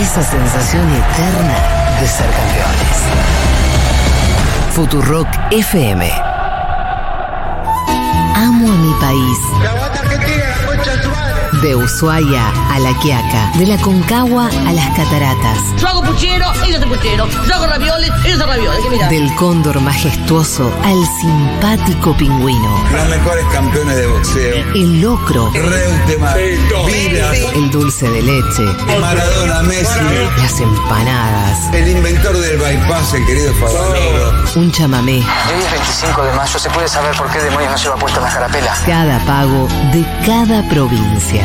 esa sensación eterna de ser campeones. Futurock FM. Amo a mi país. De Ushuaia a La Quiaca, de la Concagua a las Cataratas, Yo hago puchero, ellos hacen puchero. Yo hago ravioles, ellos hacen ravioles. Del cóndor majestuoso al simpático pingüino, Los mejores campeones de boxeo. el locro, Reutemann, el dulce de leche, Maradona, Messi. las empanadas, El inventor del bypass, el querido Favaloro. un chamamé, Hoy es 25 de mayo, ¿se puede saber por qué demonios no lleva puesta la carapela? cada pago de cada provincia.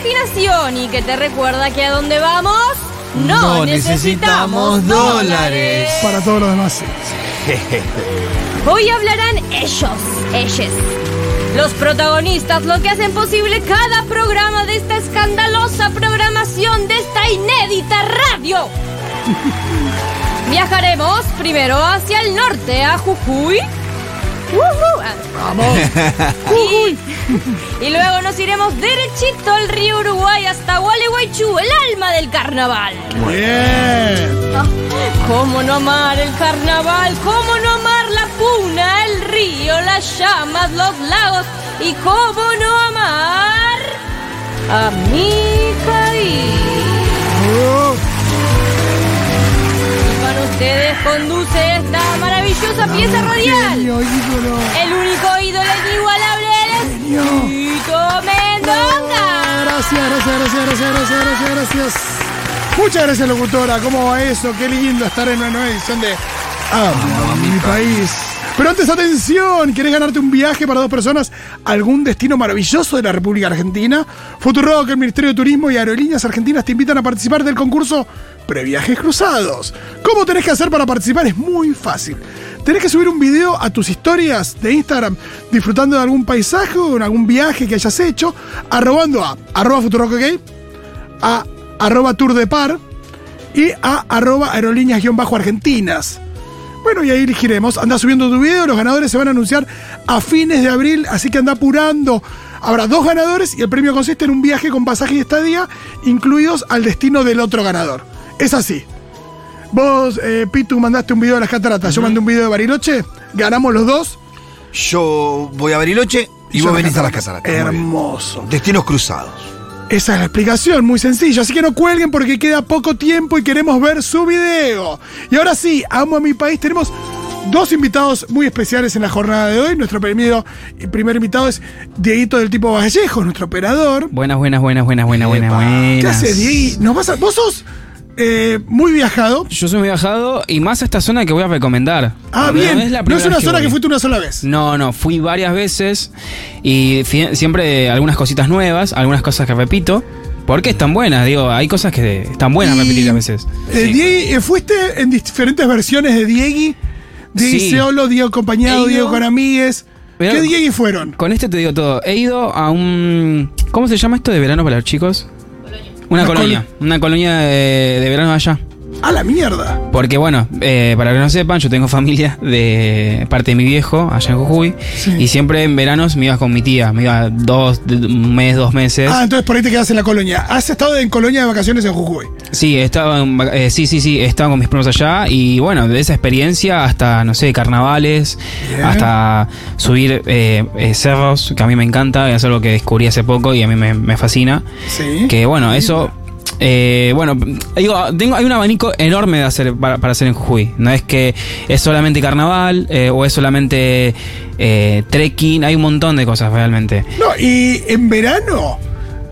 imaginación y que te recuerda que a dónde vamos no, No necesitamos dólares. Para todos los demás. Hoy hablarán ellos, ellos. Los protagonistas, lo que hacen posible cada programa de esta escandalosa programación de esta inédita radio. Viajaremos primero hacia el norte, a Jujuy. Ah, Y, y luego nos iremos derechito al río Uruguay hasta Gualeguaychú, el alma del carnaval. Bien. Ah, ¿Cómo no amar el carnaval? ¿Cómo no amar la puna, el río, las llamas, los lagos? ¿Y cómo no amar a mi país? Y para ustedes conduce esta maravillosa pieza radial. Genio, ídolo. El único ídolo inigualable es Tito Mendonga. Gracias, gracias, gracias, gracias, gracias, gracias, gracias. Muchas gracias, locutora. ¿Cómo va eso? Qué lindo estar en una nueva edición de Amo mi país. Pero antes, atención, ¿querés ganarte un viaje para dos personas a algún destino maravilloso de la República Argentina? Futurock, el Ministerio de Turismo y Aerolíneas Argentinas te invitan a participar del concurso Previajes Cruzados. ¿Cómo tenés que hacer para participar? Es muy fácil. Tenés que subir un video a tus historias de Instagram disfrutando de algún paisaje o en algún viaje que hayas hecho, arrobando a arroba Futurock, a arroba Tour de Par y a arroba aerolíneas-argentinas. Bueno, y ahí elegiremos. Anda subiendo tu video, los ganadores se van a anunciar a fines de abril, así que anda apurando. Habrá dos ganadores y el premio consiste en un viaje con pasaje y estadía, incluidos al destino del otro ganador. Es así. Vos, eh, Pitu, mandaste un video de las cataratas, yo mandé un video de Bariloche, ganamos los dos. Yo voy a Bariloche y yo vos venís a las cataratas. Hermoso. Destinos cruzados. Esa es la explicación, muy sencillo. Así que no cuelguen porque queda poco tiempo y queremos ver su video. Y ahora sí, amo a mi país. Tenemos dos invitados muy especiales en la jornada de hoy. Nuestro primer, primer invitado es Dieguito del tipo Vallejo, nuestro operador. Buenas, buenas, buenas, buenas, buenas, buenas, buenas. ¿Qué haces, Diego? ¿Nos vas a- vos sos eh, muy viajado. Yo soy muy viajado y más a esta zona que voy a recomendar. Ah, bien. es la no es una zona que fuiste una sola vez. No, no, fui varias veces y siempre algunas cositas nuevas, algunas cosas que repito. Porque están buenas, digo, hay cosas que están buenas Y, repetir a veces. eh, Diego, eh, ¿Fuiste en diferentes versiones de Diegui? Diego Sí. solo, Diego acompañado, Diego con amigues. ¿Qué Diegui fueron? Con este te digo todo. He ido a un. ¿Cómo se llama esto de verano para los chicos? Una Una colonia. Una colonia de, de verano allá. A la mierda. Porque bueno, eh, para que no sepan, yo tengo familia de parte de mi viejo allá en Jujuy. Sí. Y siempre en veranos me iba con mi tía. Me iba dos, un mes, dos meses. Ah, entonces por ahí te quedas en la colonia. ¿Has estado en colonia de vacaciones en Jujuy? Sí, estaba eh, sí, sí, sí, estaba con mis primos allá y bueno, de esa experiencia hasta, no sé, carnavales, Bien. hasta subir eh, eh, cerros, que a mí me encanta, es algo que descubrí hace poco y a mí me, me fascina. Sí. Que bueno, eso... eh, bueno, digo, tengo, hay un abanico enorme de hacer para, para hacer en Jujuy. No es que es solamente carnaval eh, o es solamente eh, trekking, hay un montón de cosas realmente. No, y en verano,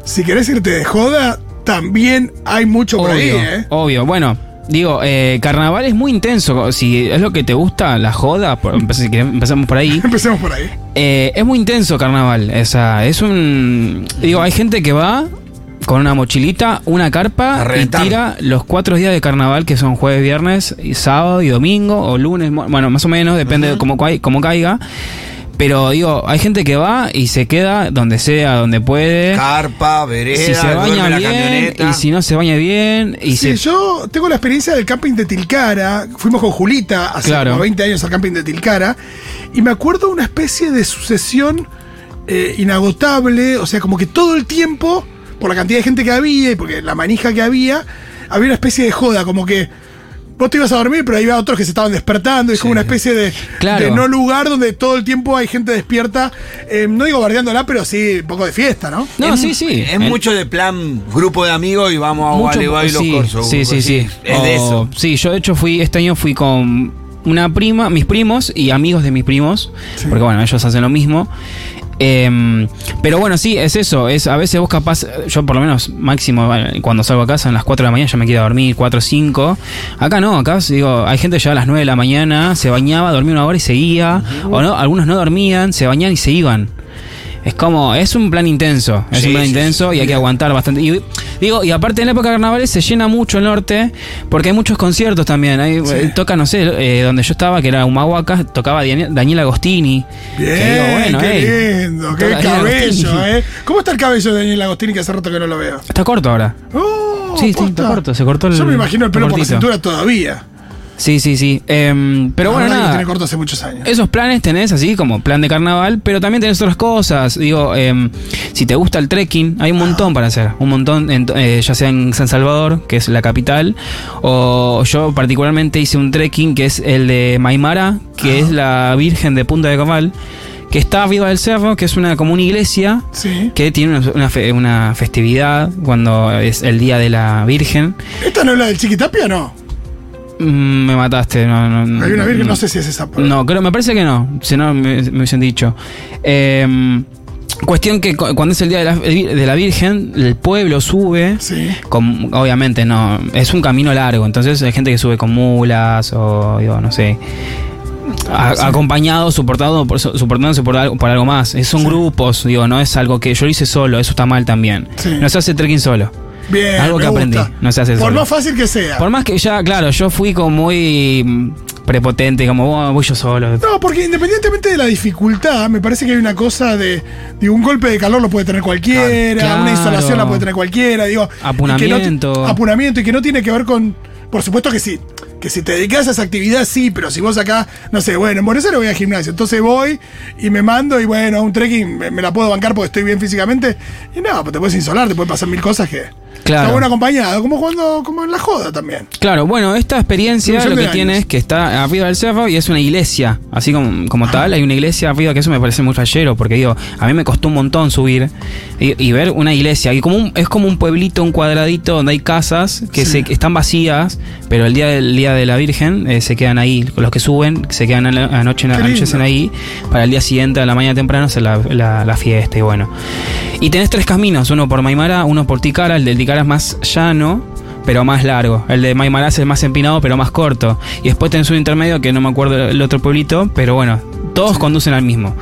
si querés irte de joda, también hay mucho por ahí, Obvio, ¿eh? obvio. Bueno, digo, eh, carnaval es muy intenso. Si es lo que te gusta, la joda, por, empe- si querés, empezamos por ahí. Empecemos por ahí. Eh, es muy intenso carnaval. Esa, es un. Digo, hay gente que va con una mochilita, una A carpa y tira los cuatro días de carnaval que son jueves, viernes, y sábado y domingo o lunes. Bueno, más o menos, depende de cómo, cómo caiga. Pero digo, hay gente que va y se queda donde sea, donde puede. Carpa, vereda, si se baña la bien camioneta. y si no se baña bien y Sí, se yo tengo la experiencia del camping de Tilcara. Fuimos con Julita hace Claro. como 20 años al camping de Tilcara. Y me acuerdo una especie de sucesión eh, inagotable. O sea, como que todo el tiempo, por la cantidad de gente que había y porque la manija que había, había una especie de joda. Como que vos te ibas a dormir, pero había otros que se estaban despertando. Es como una especie de, Claro. de no lugar donde todo el tiempo hay gente despierta. Eh, no digo bardeándola, pero sí un poco de fiesta, ¿no? No, Es- sí, sí. Es El- mucho de plan grupo de amigos y vamos a mucho- Gualeguay y los sí, corsos. sí, sí, sí. Es de eso. Sí, yo de hecho fui, este año fui con una prima, mis primos y amigos de mis primos, porque bueno, ellos hacen lo mismo. Em, pero bueno, sí, es eso. Es a veces vos capaz, yo por lo menos máximo bueno, cuando salgo a casa a las 4 de la mañana ya me quiero dormir, 4 o 5. Acá no, acá digo, hay gente ya a las 9 de la mañana, se bañaba, dormía una hora y seguía. O no, algunos no dormían, se bañaban y se iban. Es como, es un plan intenso, es Sí, un plan sí, intenso y hay que aguantar bastante. Y, digo, y aparte en la época de carnavales se llena mucho el norte, porque hay muchos conciertos también. Hay, eh, Toca, no sé, eh, donde yo estaba, que era Humahuaca, tocaba Daniel, Agostini. Bien, Que digo, bueno, qué ey, lindo, qué cabello, Agostini. ¿eh? ¿Cómo está el cabello de Daniel Agostini que hace rato que no lo veo? Está corto ahora. Oh, Sí, está corto, se cortó el- Yo me imagino el pelo por la cintura todavía. Sí, sí, sí. Em, pero bueno, nada. tiene corto hace muchos años. Esos planes tenés así como plan de carnaval, pero también tenés otras cosas. Digo, em, si te gusta el trekking, hay un montón para hacer. Un montón, en- eh, ya sea en San Salvador, que es la capital, o yo particularmente hice un trekking que es el de Maimara, que es la Virgen de Punta de Cabal, que está arriba del cerro, que es una como una iglesia. Sí. Que tiene una, una fe- una festividad cuando es el día de la Virgen. ¿Esta no es la del Chiquitapia o no? Mm, me mataste. No, no. Hay una virgen, no sé si es esa. pero- No, creo, me parece que no. Si no, me, me hubiesen dicho. Eh, cuestión que cu- cuando es el día de la, de la Virgen, el pueblo sube. Sí. Con, obviamente no. Es un camino largo. Entonces hay gente que sube con mulas o, digo, no sé. a- acompañado, soportado, por, soportándose por algo, por algo más. Son grupos, digo, no es algo que yo lo hice solo, eso está mal también. No se hace trekking solo. Bien. Algo me que aprendí, gusta. no se hace Por solo. más fácil que sea. Por más que ya, claro, yo fui como muy mm, prepotente, como "Oh, voy yo solo. No, porque independientemente de la dificultad, me parece que hay una cosa de, digo, un golpe de calor lo puede tener cualquiera, Claro. una insolación la puede tener cualquiera, digo. y que no- Apunamiento. apunamiento y que no tiene que ver con. Por supuesto que sí. Que si te dedicas a esa actividad, sí, pero si vos acá, no sé, bueno, en Buenos Aires voy al gimnasio, entonces voy y me mando y bueno, un trekking me, me la puedo bancar porque estoy bien físicamente. Y no, pues te puedes insolar, te pueden pasar mil cosas que. Claro. Está bueno acompañado, como cuando, como en la joda también. Claro, bueno, esta experiencia lo que años. tiene es que está arriba del cerro y es una iglesia, así como, como tal, hay una iglesia arriba que eso me parece muy fallero, porque digo, a mí me costó un montón subir y, y ver una iglesia, y como un- es como un pueblito, un cuadradito donde hay casas que se, que están vacías, pero el día del día de la Virgen eh, se quedan ahí, los que suben se quedan a la- anoche, anochecen ahí, para el día siguiente a la mañana temprano hacer la, la- la fiesta y bueno. Y tenés tres caminos, uno por Maimara, uno por Tikara, el de Es más llano, pero más largo. El de Maimara es más empinado, pero más corto. Y después tenés un intermedio que no me acuerdo el otro pueblito, pero bueno, todos conducen al mismo.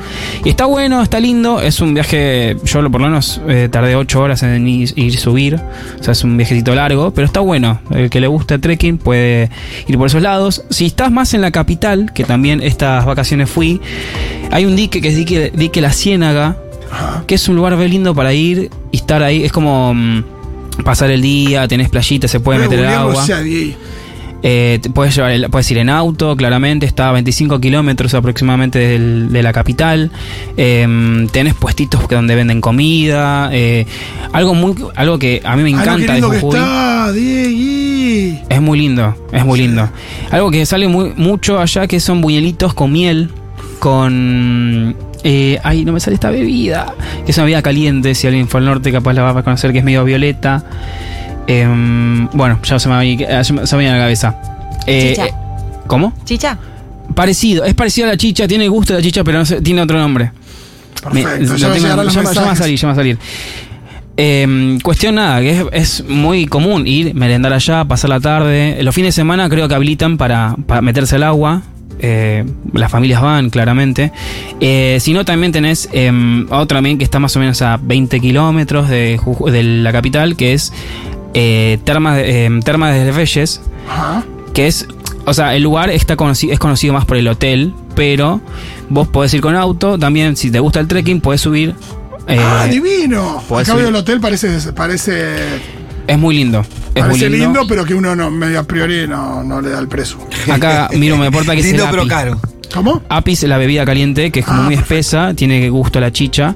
Y está bueno, está lindo, es un viaje, yo lo- por lo menos eh, tardé 8 horas en ir, y subir, o sea, es un viajecito largo, pero está bueno. El que le gusta trekking puede ir por esos lados. Si estás más en la capital, que también estas vacaciones fui, hay un dique que es dique, dique La Ciénaga, que es un lugar re lindo para ir y estar ahí. Es como mm, pasar el día, tenés playita, se puede meter el agua. Eh, puedes, llevar el- puedes ir en auto, claramente, está a 25 kilómetros aproximadamente del- de la capital. Eh, tenés puestitos donde venden comida. eh, algo muy algo que a mí me Ah, encanta de Jujuy. está. Es muy lindo, es muy lindo. Algo que sale muy, mucho allá que son buñuelitos con miel, con... eh, ay, no me sale esta bebida. Que es una bebida caliente, si alguien fue al norte capaz la va a reconocer que es medio violeta. Em, bueno, ya se me, va a venir- eh, se me me la cabeza. Eh, Chicha. eh, ¿Cómo? Chicha. Parecido, es parecido a la chicha, tiene el gusto de la chicha, pero no sé, tiene otro nombre. Me- Perfecto, lo ya tengo- ya va- ya va a salir, ya va a salir. Eh, cuestión nada, que es, es muy común ir, merendar allá, pasar la tarde. Los fines de semana creo que habilitan para, para meterse al agua. Eh, las familias van, claramente. Eh, si no, también tenés eh, otra también que está más o menos a 20 kilómetros de, la capital, que es Termas, de, eh, Termas de Reyes, Ajá. que es, o sea, el lugar está conocido, es conocido más por el hotel, pero vos podés ir con auto, también si te gusta el trekking, podés subir. eh, ah, divino. podés Acá subir- el hotel, parece, parece, es muy lindo. Es muy parece lindo. lindo, pero que uno no, medio a priori no, no le da el precio. Acá, miro, me aporta que es el Lindo pero api. caro. ¿Cómo? Apis, la bebida caliente, que es como Ah, muy espesa, tiene gusto a la chicha.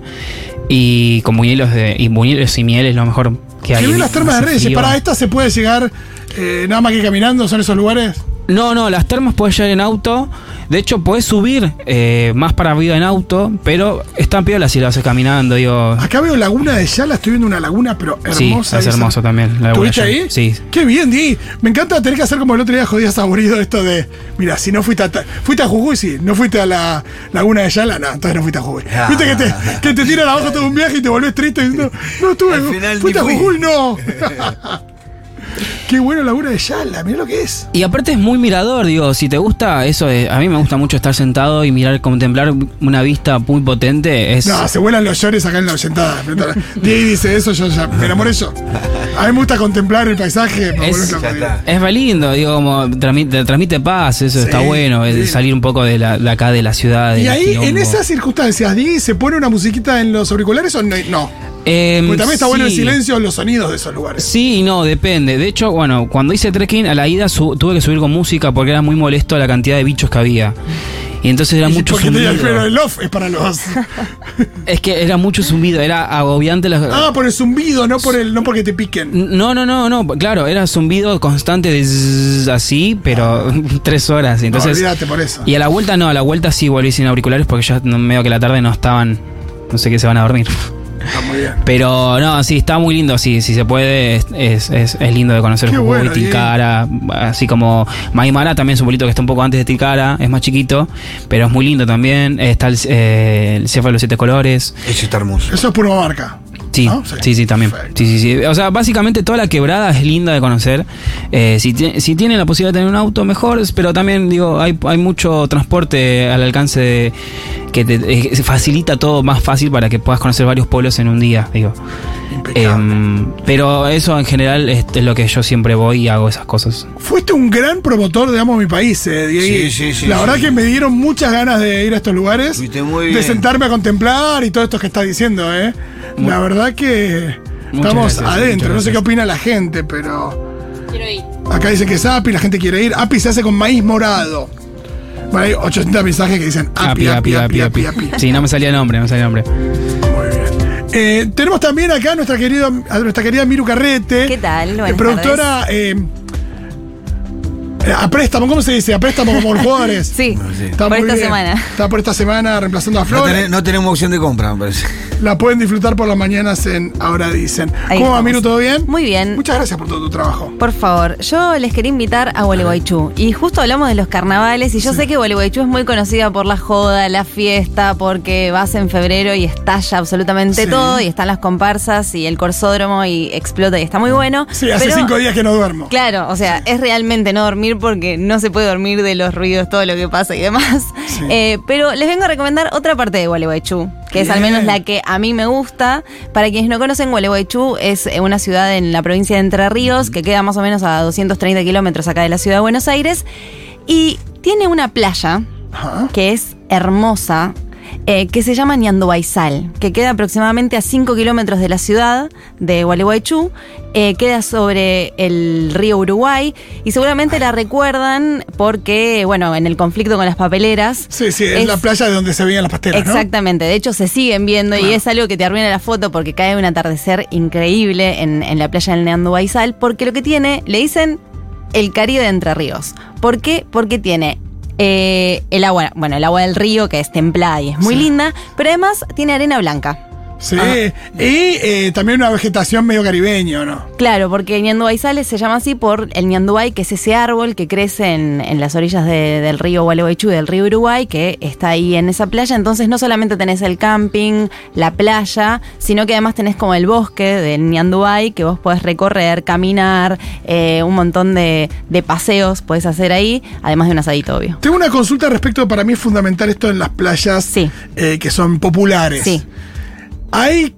Y con buñuelos de. Y buñuelos y miel es lo mejor que hay. Que vi las termas de Hace Reyes. frío. Para esta se puede llegar eh, nada más que caminando, son esos lugares. No, no, las termas puedes llegar en auto. De hecho, puedes subir eh, más para arriba en auto, pero están piolas si lo haces caminando, digo. Acá veo Laguna de Yala, estoy viendo una laguna, pero Sí, hermosa. es esa. hermoso también. La laguna ¿Estuviste Yala. ahí? Sí. Qué bien, Di. Me encanta tener que hacer como el otro día jodías aburrido esto de. Mira, si no fuiste a. Fuiste a Jujuy, sí. No fuiste a la Laguna de Yala, no, entonces no fuiste a Jujuy. Ah. Viste que te, que te tiran abajo todo un viaje y te volvés triste diciendo. No estuve. Al final fuiste a. Jujuy, no. Qué bueno Laguna de Yala, mira lo que es. Y aparte es muy mirador, digo, si te gusta eso, de- a mí me gusta mucho estar sentado y mirar, contemplar una vista muy potente. Es, No, se vuelan los llores acá en la oyentada. Diego dice eso, yo ya me enamoré yo. A mí me gusta contemplar el paisaje, me Es- Diego. Es re lindo, digo, como transmite, transmite paz, eso Sí, está bueno, sí. salir un poco de, la, de acá de la ciudad. Y ahí, en esas circunstancias, Di, ¿se pone una musiquita en los auriculares o no? No. Em, Porque también está bueno el silencio, los sonidos de esos lugares. Sí y no, depende. De hecho, bueno, cuando hice trekking, a la ida su- tuve que subir con música porque era muy molesto la cantidad de bichos que había. Y entonces era Y mucho porque tenía- el off es para los. Es que era mucho zumbido, era agobiante la... Ah, por el zumbido, no por el, no porque te piquen. No, no, no, no, claro, era zumbido constante de así, pero tres horas. No, Entonces, olvídate por eso. y a la vuelta no, a la vuelta sí volví sin auriculares porque ya medio que la tarde no estaban, no sé qué se van a dormir. Está muy bien. Pero no, sí, está muy lindo, sí, si se puede, es, es, es- es lindo de conocer Qué Jujuy, bueno, Tilcara, así como Maimara también es un pueblito que está un poco antes de Tilcara, es más chiquito, pero es muy lindo también. Está el, eh, el Cefo de los Siete Colores. Eso está hermoso. Eso es puro marca. Sí, ¿No? sí, sí, también. Sí, sí, sí. O sea, básicamente toda la quebrada es linda de conocer. Eh, si, si tienen la posibilidad de tener un auto, mejor. Pero también, digo, hay, hay mucho transporte al alcance de, que te eh, facilita todo más fácil para que puedas conocer varios pueblos en un día, digo. Em, pero eso en general es, es lo que yo siempre voy y hago esas cosas. Fuiste un gran promotor de Amo Mi País, eh, Diego. Sí, sí, sí, La sí. verdad que me dieron muchas ganas de ir a estos lugares. Fuiste muy De sentarme a contemplar y todo esto que estás diciendo, ¿eh? La verdad que Muchas estamos gracias, adentro. No sé qué opina la gente, pero. Quiero ir. Acá dicen que es API, la gente quiere ir. API se hace con maíz morado. Bueno, hay 800 mensajes que dicen API, API, API, API, API. Sí, no me salía el nombre, no me salía el nombre. Muy bien. Eh, tenemos también acá a nuestra, querida, a nuestra querida Miru Carrete. ¿Qué tal? Buenas eh, productora eh, a préstamo, ¿cómo se dice? A préstamo como los jugadores. Sí, Está por muy esta bien. semana. Está por esta semana reemplazando a No, Flor. tené- no tenemos opción de compra, me parece. La pueden disfrutar por las mañanas en Ahora Dicen. Ahí ¿Cómo va, estamos. Miru? ¿Todo bien? Muy bien. Muchas gracias por todo tu trabajo. Por favor, yo les quería invitar a Gualeguaychú. Y justo hablamos de los carnavales y yo sé que Gualeguaychú es muy conocida por la joda, la fiesta, porque vas en febrero y estalla absolutamente Sí. todo y están las comparsas y el corsódromo y explota y está muy bueno. Sí, hace Pero- cinco días que no duermo. Claro, o sea, es realmente no dormir porque no se puede dormir de los ruidos, todo lo que pasa y demás. Sí. Eh, pero les vengo a recomendar otra parte de Gualeguaychú, que es al menos la que a mí me gusta. Para quienes no conocen, Gualeguaychú es una ciudad en la provincia de Entre Ríos, que queda más o menos a 230 kilómetros acá de la ciudad de Buenos Aires. Y tiene una playa que es hermosa, eh, que se llama Ñandubaizal, que queda aproximadamente a 5 kilómetros de la ciudad de Gualeguaychú, eh, queda sobre el río Uruguay y seguramente la recuerdan porque, bueno, en el conflicto con las papeleras. Sí, sí, es, la playa de donde se veían las pastelas, ¿no? Exactamente, de hecho se siguen viendo y es algo que te arruina la foto porque cae un atardecer increíble en, en la playa del Neandubaizal, porque lo que tiene, le dicen el Caribe de Entre Ríos. ¿Por qué? Porque tiene eh, el agua, bueno, el agua del río que es templada y es muy Sí. linda, pero además tiene arena blanca. Sí. Y eh, también una vegetación medio caribeño, ¿no? Claro, porque Ñanduay Sales se llama así por el Ñanduay, que es ese árbol que crece en, en las orillas de- del río Gualeguaychú, del río Uruguay, que está ahí en esa playa. Entonces no solamente tenés el camping, la playa, sino que además tenés como el bosque del Ñanduay, que vos podés recorrer, caminar, eh, un montón de, de paseos podés hacer ahí, además de un asadito, obvio. Tengo una consulta respecto, para mí es fundamental esto en las playas Sí. eh, que son populares. Sí. ¿Hay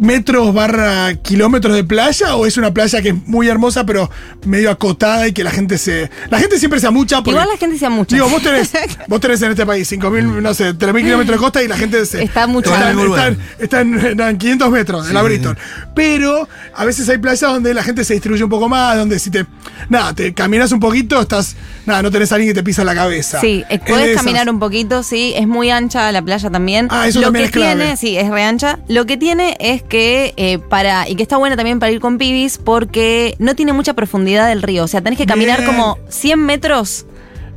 metros barra kilómetros de playa o es una playa que es muy hermosa pero medio acotada y que la gente se... La gente siempre se amucha porque... Igual la gente sea mucho. Digo, vos tenés, vos tenés en este país 5.000, no sé, 3.000 kilómetros de costa y la gente se, Está mucho. Está, está- está en, no, en 500 metros, en la Bristol. Pero a veces hay playas donde la gente se distribuye un poco más, donde si te. Nada, te caminas un poquito, estás. Nada, no tenés a alguien que te pisa la cabeza. Sí, eh, Es de podés esas. caminar un poquito, sí, es muy ancha la playa también. Ah, eso Lo también que es clave. tiene, sí, es re ancha. Lo que tiene es que eh, para, y que está buena también para ir con pibis, porque no tiene mucha profundidad del río. O sea, tenés que caminar Bien. como 100 metros.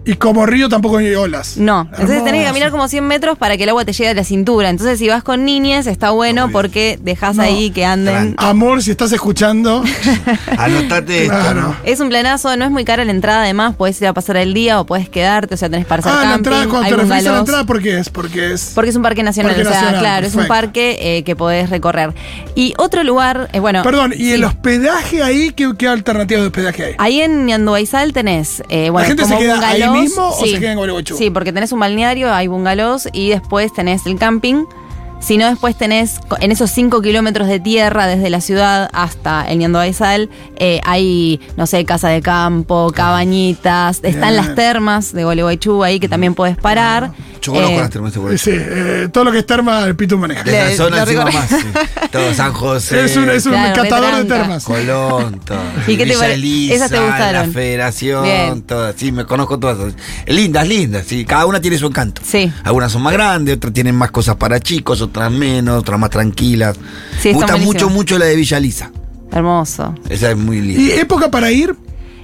Y como río tampoco hay olas. No, entonces tenés que caminar como 100 metros para que el agua te llegue a la cintura. Entonces, si vas con niñes, está bueno porque dejas No. ahí que anden. Amor, si estás escuchando. Anotate esto. Es un planazo, no es muy cara la entrada, además, puedes ir a pasar el día o puedes quedarte, o sea, tenés para hacer ah, la entrada, cuando te refieres a la entrada, ¿por qué es? Porque es. Porque es un parque nacional, Parque o sea, nacional, claro, es un parque eh, que podés recorrer. Y otro lugar, eh, bueno. Perdón, ¿y sí. el hospedaje ahí? ¿Qué, qué alternativas de hospedaje hay? Ahí en Ñanduaysal tenés, eh, bueno, gente como se queda ahí bungalows, mismo o sí. se queda en Gualeguaychú? Sí, porque tenés un balneario, hay bungalows y después tenés el camping. Si no, después tenés en esos 5 kilómetros de tierra desde la ciudad hasta el Ñanduaysal, eh, hay, no sé, casa de campo, cabañitas, están Bien. las termas de Gualeguaychú ahí que también podés parar. Yo conozco las termas de Sí, eh, todo lo que es terma, el Pitu maneja. De esa zona encima más. Todo San José. Es un, es un catador de termas. Colón, todo. ¿Y qué te esas gustaron? La Federación, todas. Sí, me conozco todas. Lindas, lindas. Sí, cada una tiene su encanto. Sí. Algunas son más grandes, otras tienen más cosas para chicos, otras menos, otras más tranquilas. Sí, me gusta mucho, mucho la de Villa Lisa. Hermoso. Esa es muy linda. ¿Y época para ir?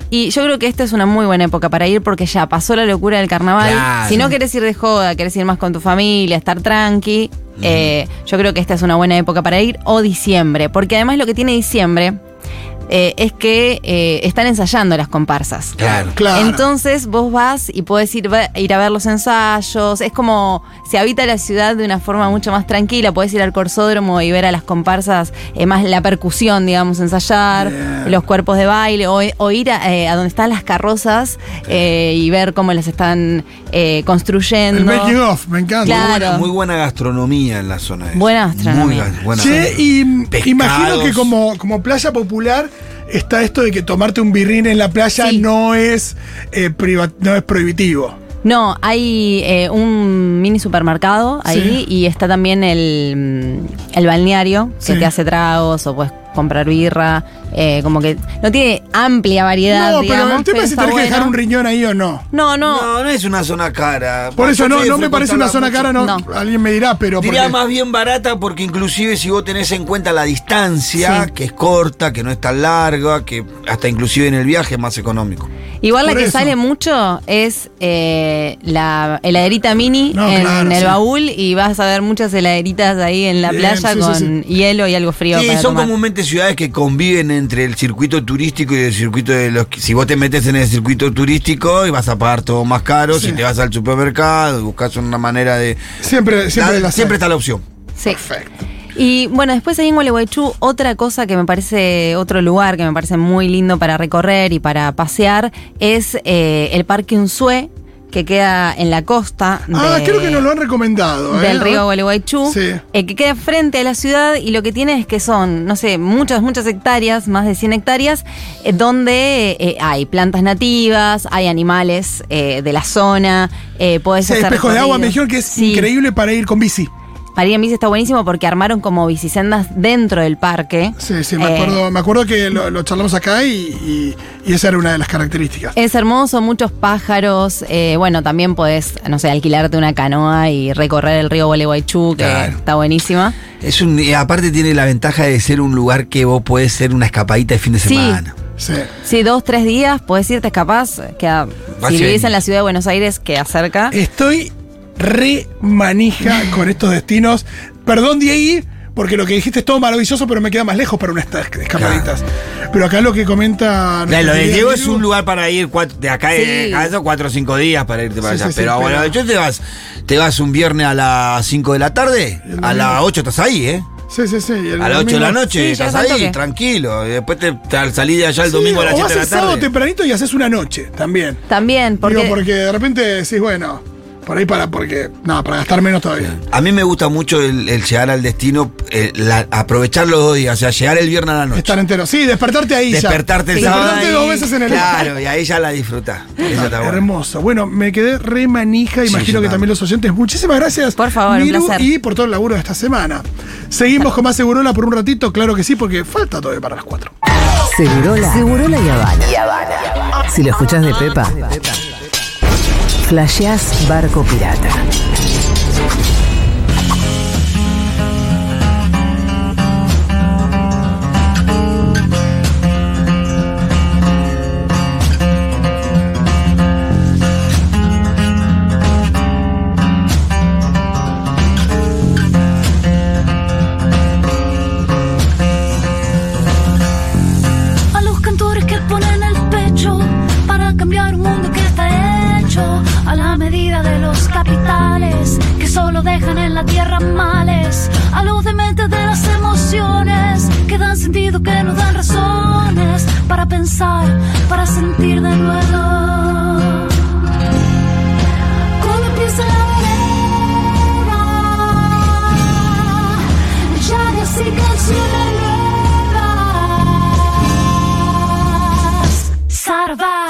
Y yo creo que esta es una muy buena época para ir porque ya pasó la locura del carnaval. Claro. Si no querés ir de joda, querés ir más con tu familia, estar tranqui, eh, yo creo que esta es una buena época para ir. O diciembre, porque además lo que tiene diciembre eh, es que eh, están ensayando las comparsas. Claro. Claro. Entonces vos vas y podés ir, ir a ver los ensayos. Es como se habita la ciudad de una forma mucho más tranquila. Podés ir al corsódromo y ver a las comparsas, eh, más la percusión, digamos, ensayar, los cuerpos de baile, o, o ir a, eh, a donde están las carrozas eh, y ver cómo las están eh, construyendo. El making of, me encanta. Claro. Muy, buena, muy buena gastronomía en la zona. esa. Buena gastronomía. Muy buena Che, gastronomía. y Pescados. imagino que como, como playa popular está esto de que tomarte un birrín en la playa Sí. no es eh, priva- no es prohibitivo. No, hay eh, un mini supermercado ahí y está también el, mm, el balneario que Sí. te hace tragos o puedes comprar birra. eh, como que no tiene amplia variedad. No, digamos, pero el tema es si tenés que dejar un riñón ahí o no. No, no. No, no es una zona cara. Por eso no, no me parece una zona cara, no, alguien me dirá, pero Diría porque- más bien barata porque inclusive si vos tenés en cuenta la distancia, Sí. que es corta, que no es tan larga, que hasta inclusive en el viaje es más económico. Igual la Por que eso. sale mucho es eh, la heladerita mini No, en claro, el sí. baúl y vas a ver muchas heladeritas ahí en la Bien, playa sí, sí, con sí. hielo y algo frío. Sí, para son tomar. comúnmente ciudades que conviven entre el circuito turístico y el circuito de los... Si vos te metes en el circuito turístico y vas a pagar todo más caro, Sí. si te vas al supermercado, buscas una manera de... siempre, siempre, La- la siempre sabe. está la opción. Sí. Perfecto. Y bueno, después ahí en Gualeguaychú, otra cosa que me parece, otro lugar que me parece muy lindo para recorrer y para pasear es eh, el Parque Unzué, que queda en la costa Ah, de- creo que nos lo han recomendado. ¿eh? del río Gualeguaychú, Sí. eh, que queda frente a la ciudad y lo que tiene es que son, no sé, muchas, muchas hectáreas, más de 100 hectáreas, eh, donde eh, hay plantas nativas, hay animales eh, de la zona, eh, podés Sí, hacer espejo de agua me dijeron que es Sí. increíble para ir con bici. Para ir en bici está buenísimo porque armaron como bicisendas dentro del parque. Sí, sí, me Eh, acuerdo, me acuerdo que lo, lo charlamos acá y, y- y esa era una de las características. Es hermoso, muchos pájaros. eh, bueno, también podés, no sé, alquilarte una canoa y recorrer el río Gualeguaychú, que Claro. está buenísima. Es un, aparte tiene la ventaja de ser un lugar que vos podés ser una escapadita de fin de Sí. semana. Sí. Sí, dos, tres días, podés irte capaz, queda, Vas si vivís en la ciudad de Buenos Aires, queda cerca. Estoy re manija con estos destinos. Perdón, Diego, porque lo que dijiste es todo maravilloso, pero me queda más lejos para unas escapaditas. Pero acá lo que comenta. Claro, lo de Diego es un lugar para ir cuatro- de acá de Sí. casa cuatro o cinco días para irte para Sí, allá. sí, sí, pero bueno, pero- yo te vas, te vas un viernes a las 5 de la tarde, El a las 8 estás ahí, ¿eh? Sí, sí, sí. el A las 8 de la noche Sí, estás ahí, toque. tranquilo. Y después te, te salís de allá el Sí, domingo a las o 7 vas de la el sábado tarde. tempranito y haces una noche también. También, porque. Digo, porque de repente decís, bueno, por ahí para, porque, no, para gastar menos todavía. A mí me gusta mucho el, el llegar al destino, eh, la- aprovechar los dos días, o sea, llegar el viernes a la noche. Estar entero. Sí, despertarte ahí ya. Despertarte el Sí, sábado. Despertarte ahí, dos veces en el Claro, y ahí ya la disfrutás. Eso está bueno. Hermoso. Bueno, me quedé re manija, Sí, imagino que también. también los oyentes. Muchísimas gracias. Por favor, un Miru, placer. Y por todo el laburo de esta semana. Seguimos con más Segurola por un ratito, claro que sí, porque falta todavía para las 4. Segurola. Segurola y Habana. Si lo escuchás de Pepa, flasheás barco pirata. Spotify.